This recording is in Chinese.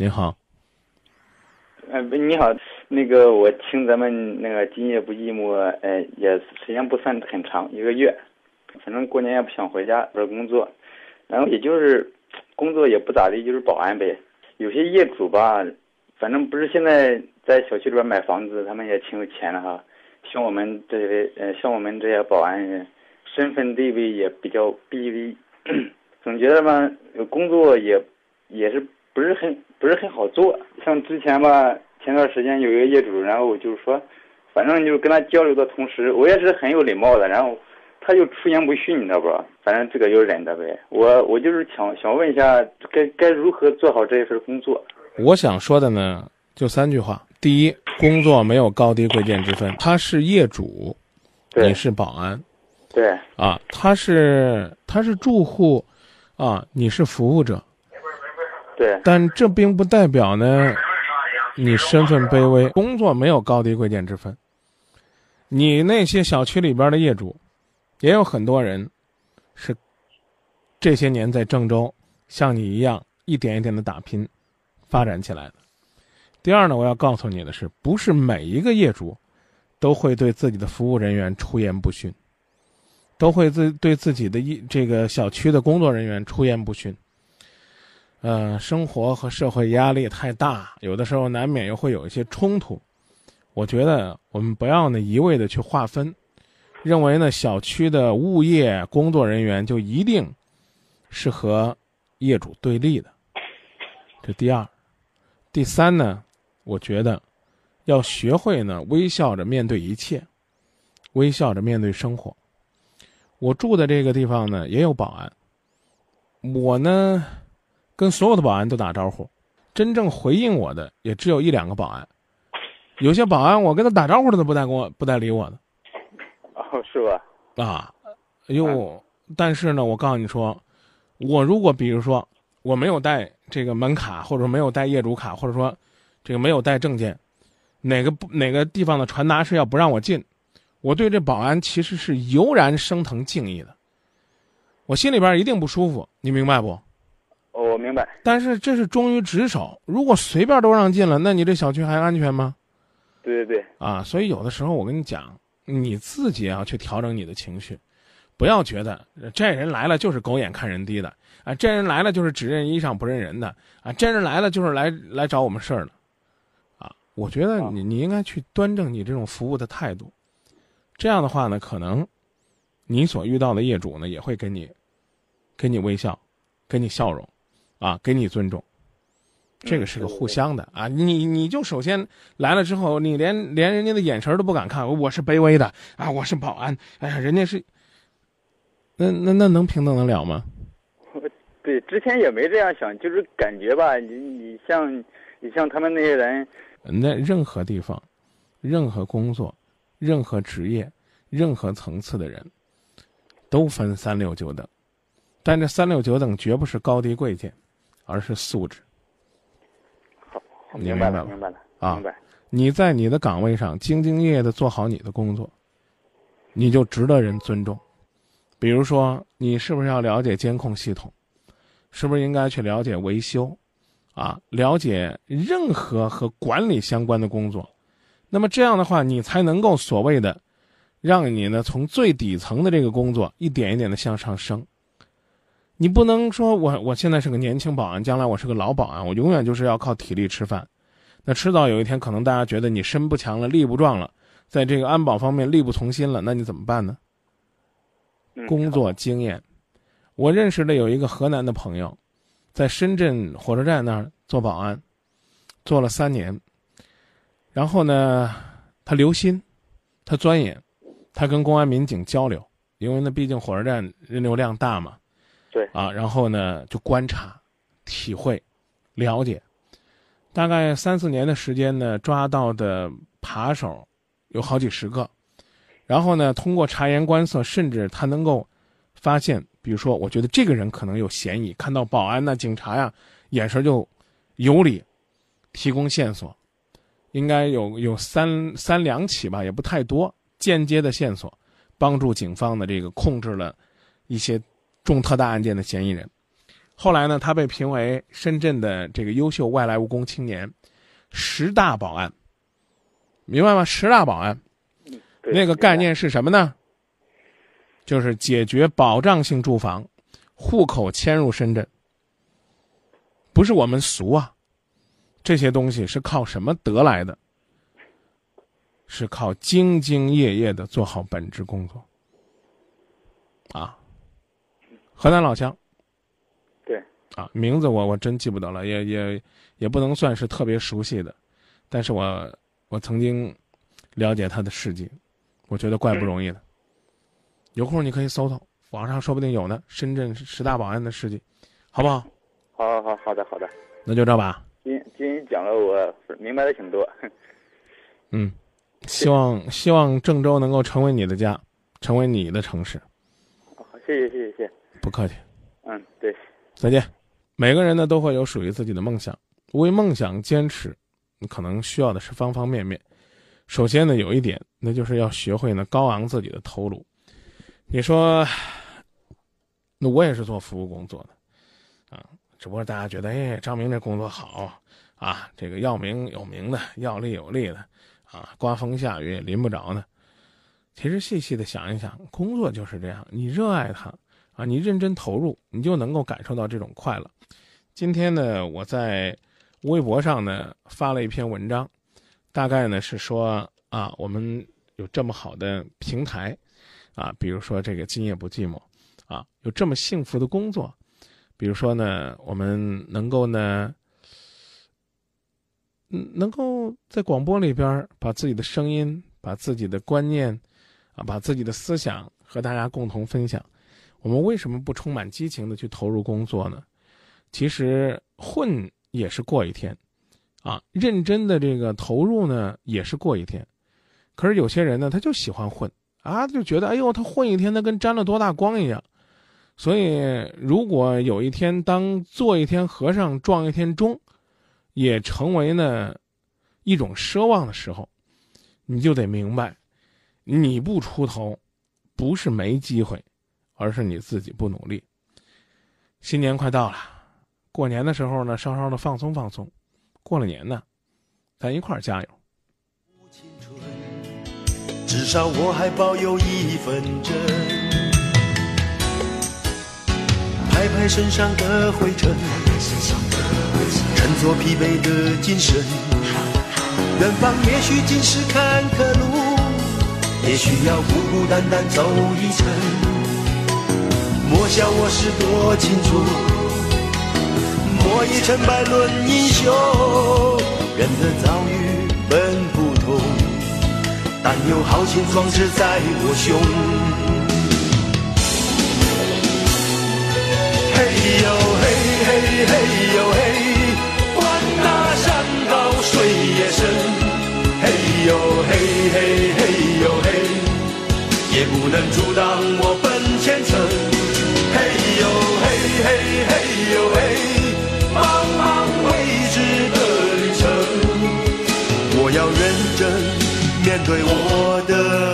你好，呃，你好，那个我听咱们那个今夜不寂寞，呃，也时间不算很长，一个月，反正过年也不想回家，不是工作，然后也就是工作也不咋地，就是保安呗。有些业主吧，反正不是现在在小区里边买房子，他们也挺有钱的哈。像我们这些，呃，像我们这些保安人，身份地位也比较卑微，总觉得吧，工作也也是不是很不是很好做。像之前吧，前段时间有一个业主，然后就是说，反正就是跟他交流的同时，我也是很有礼貌的，然后他就出言不逊，你知道不？反正这个就忍着呗。我我就是想想问一下，该该如何做好这一份工作？我想说的呢，就三句话。第一，工作没有高低贵贱之分，他是业主，对你是保安对啊，他是他是住户啊，你是服务者，但这并不代表呢，你身份卑微，工作没有高低贵贱之分。你那些小区里边的业主，也有很多人是这些年在郑州像你一样一点一点的打拼，发展起来的。第二呢，我要告诉你的是，不是每一个业主都会对自己的服务人员出言不逊，都会自对自己的一这个小区的工作人员出言不逊。呃，生活和社会压力太大，有的时候难免又会有一些冲突。我觉得我们不要呢一味的去划分，认为呢小区的物业工作人员就一定是和业主对立的。这第二，第三呢，我觉得要学会呢微笑着面对一切，微笑着面对生活。我住的这个地方呢也有保安，我呢跟所有的保安都打招呼，真正回应我的也只有一两个保安。有些保安我跟他打招呼，他都不带跟我不带理我的哦，是吧？啊，哟，但是呢，我告诉你说，我如果比如说我没有带这个门卡，或者说没有带业主卡，或者说这个没有带证件，哪个不哪个地方的传达室要不让我进，我对这保安其实是油然升腾敬意的，我心里边一定不舒服，你明白不？哦，我明白。但是这是忠于职守，如果随便都让进了，那你这小区还安全吗？对对对，啊，所以有的时候我跟你讲，你自己要去调整你的情绪，不要觉得呃这人来了就是狗眼看人低的啊，这人来了就是只认衣裳不认人的啊，这人来了就是来来找我们事儿的，啊，我觉得你你应该去端正你这种服务的态度，这样的话呢，可能你所遇到的业主呢也会给你给你微笑，给你笑容，啊，给你尊重。这个是个互相的啊！你你就首先来了之后，你连连人家的眼神都不敢看，我是卑微的啊，我是保安，哎呀，人家是，那那那能平等得了吗？对，之前也没这样想，就是感觉吧，你你像你像他们那些人，那任何地方、任何工作、任何职业、任何层次的人，都分三六九等，但这三六九等绝不是高低贵贱，而是素质。好明白了明白了，啊明白。你在你的岗位上兢兢业业的做好你的工作，你就值得人尊重。比如说，你是不是要了解监控系统？是不是应该去了解维修？啊，了解任何和管理相关的工作。那么这样的话，你才能够所谓的，让你呢从最底层的这个工作一点一点的向上升。你不能说我我现在是个年轻保安，将来我是个老保安，我永远就是要靠体力吃饭。那迟早有一天，可能大家觉得你身不强了，力不壮了，在这个安保方面力不从心了，那你怎么办呢？工作经验，我认识的有一个河南的朋友，在深圳火车站那儿做保安，做了三年。然后呢，他留心，他钻研，他跟公安民警交流，因为那，毕竟火车站人流量大嘛。对啊，然后呢，就观察、体会、了解，大概三四年的时间呢，抓到的扒手有好几十个。然后呢，通过察言观色，甚至他能够发现，比如说，我觉得这个人可能有嫌疑，看到保安呐、警察呀，眼神就有理，提供线索，应该有有三三两起吧，也不太多，间接的线索，帮助警方的这个控制了一些重特大案件的嫌疑人。后来呢，他被评为深圳的这个优秀外来务工青年十大保安，明白吗？十大保安那个概念是什么呢？就是解决保障性住房，户口迁入深圳。不是我们俗啊，这些东西是靠什么得来的？是靠兢兢业业的做好本职工作。啊，河南老乡。对，啊，名字我我真记不得了，也也也不能算是特别熟悉的，但是我我曾经了解他的事迹，我觉得怪不容易的。有空你可以搜搜，网上说不定有呢。深圳十大保安的事迹，好不好？好好好好的好的，那就这吧。今今天讲了，我明白的挺多。嗯，希望希望郑州能够成为你的家，成为你的城市。谢谢谢谢谢。不客气，嗯，对，再见。每个人呢都会有属于自己的梦想，为梦想坚持，你可能需要的是方方面面。首先呢，有一点，那就是要学会呢高昂自己的头颅。你说，那我也是做服务工作的，啊，只不过大家觉得，哎，张明这工作好啊，这个要名有名的，要利有利的，啊，刮风下雨也淋不着呢。其实细细的想一想，工作就是这样，你热爱它啊，你认真投入，你就能够感受到这种快乐。今天呢，我在微博上呢发了一篇文章，大概呢是说啊，我们有这么好的平台。啊，比如说这个今夜不寂寞，啊，有这么幸福的工作，比如说呢，我们能够呢，嗯，能够在广播里边把自己的声音、把自己的观念，啊，把自己的思想和大家共同分享，我们为什么不充满激情的去投入工作呢？其实混也是过一天，啊，认真的这个投入呢也是过一天，可是有些人呢，他就喜欢混。啊，就觉得哎呦，他混一天，他跟沾了多大光一样。所以，如果有一天当做一天和尚撞一天钟，也成为呢一种奢望的时候，你就得明白，你不出头，不是没机会，而是你自己不努力。新年快到了，过年的时候呢，稍稍的放松放松。过了年呢，咱一块儿加油。青春至少我还保有一分真，拍拍身上的灰尘，振作疲惫的精神。远方也许尽是坎坷路，也需要孤孤单单走一程。莫笑我是多情种，莫以成败论英雄。人的遭遇本不同。但有豪情壮志在我胸。嘿呦嘿嘿嘿呦嘿，管那山高水也深。嘿呦嘿嘿嘿，也不能阻挡我奔前程。嘿呦嘿嘿嘿呦嘿，茫茫未知的旅程，我要认真。面对我的。